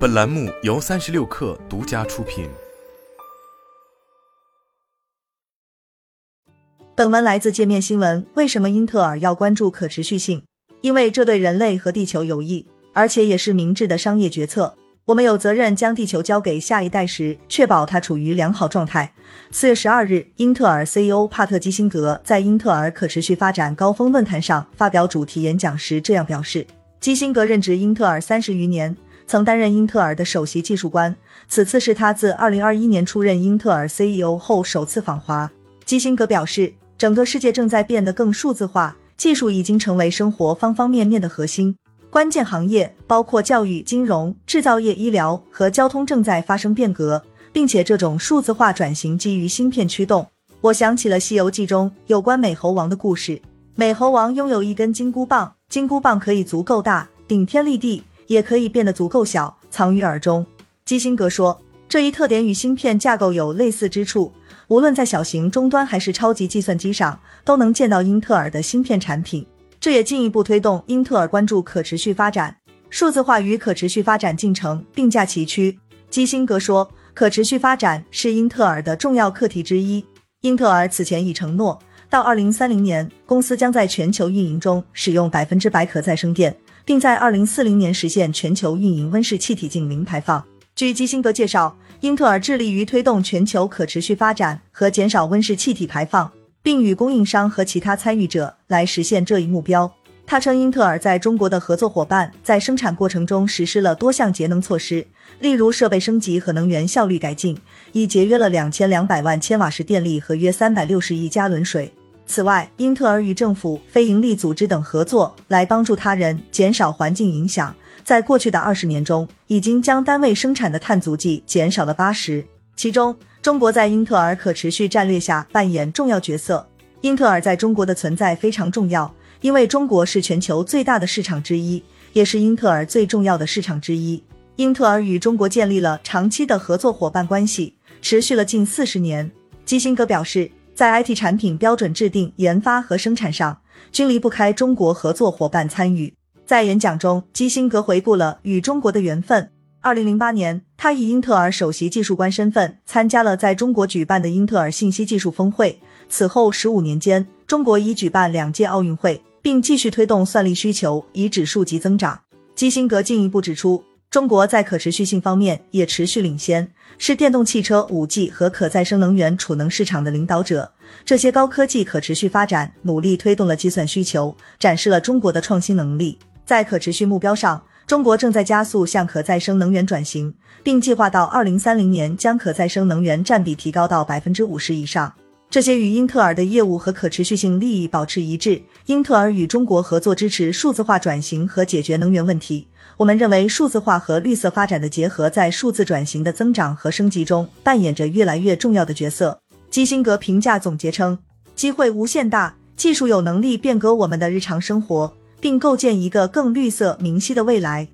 本栏目由三十六氪独家出品。本文来自界面新闻。为什么英特尔要关注可持续性？因为这对人类和地球有益，而且也是明智的商业决策。我们有责任将地球交给下一代时，确保它处于良好状态。四月十二日，英特尔 CEO 帕特基辛格在英特尔可持续发展高峰论坛上发表主题演讲时这样表示。基辛格任职英特尔三十余年。曾担任英特尔的首席技术官，此次是他自二零二一年出任英特尔 CEO 后首次访华。基辛格表示，整个世界正在变得更数字化，技术已经成为生活方方面面的核心。关键行业包括教育、金融、制造业、医疗和交通正在发生变革，并且这种数字化转型基于芯片驱动。我想起了《西游记》中有关美猴王的故事。美猴王拥有一根金箍棒，金箍棒可以足够大，顶天立地。也可以变得足够小，藏于耳中。基辛格说，这一特点与芯片架构有类似之处，无论在小型终端还是超级计算机上，都能见到英特尔的芯片产品。这也进一步推动英特尔关注可持续发展。数字化与可持续发展进程并驾齐驱。基辛格说，可持续发展是英特尔的重要课题之一。英特尔此前已承诺，到二零三零年，公司将在全球运营中使用百分之百可再生电。并在二零四零年实现全球运营温室气体净零排放。据基辛格介绍，英特尔致力于推动全球可持续发展和减少温室气体排放，并与供应商和其他参与者来实现这一目标。他称，英特尔在中国的合作伙伴在生产过程中实施了多项节能措施，例如设备升级和能源效率改进，已节约了两千两百万千瓦时电力和约三百六十亿加仑水。此外，英特尔与政府、非营利组织等合作，来帮助他人减少环境影响。在过去的二十年中，已经将单位生产的碳足迹减少了八十。其中，中国在英特尔可持续战略下扮演重要角色。英特尔在中国的存在非常重要，因为中国是全球最大的市场之一，也是英特尔最重要的市场之一。英特尔与中国建立了长期的合作伙伴关系，持续了近四十年。基辛格表示。在 IT 产品标准制定、研发和生产上，均离不开中国合作伙伴参与。在演讲中，基辛格回顾了与中国的缘分。二零零八年，他以英特尔首席技术官身份参加了在中国举办的英特尔信息技术峰会。此后十五年间，中国已举办两届奥运会，并继续推动算力需求以指数级增长。基辛格进一步指出。中国在可持续性方面也持续领先，是电动汽车、五 G 和可再生能源储能市场的领导者。这些高科技可持续发展努力推动了计算需求，展示了中国的创新能力。在可持续目标上，中国正在加速向可再生能源转型，并计划到二零三零年将可再生能源占比提高到百分之五十以上。这些与英特尔的业务和可持续性利益保持一致。英特尔与中国合作支持数字化转型和解决能源问题。我们认为，数字化和绿色发展的结合，在数字转型的增长和升级中扮演着越来越重要的角色。基辛格评价总结称：“机会无限大，技术有能力变革我们的日常生活，并构建一个更绿色、明晰的未来。”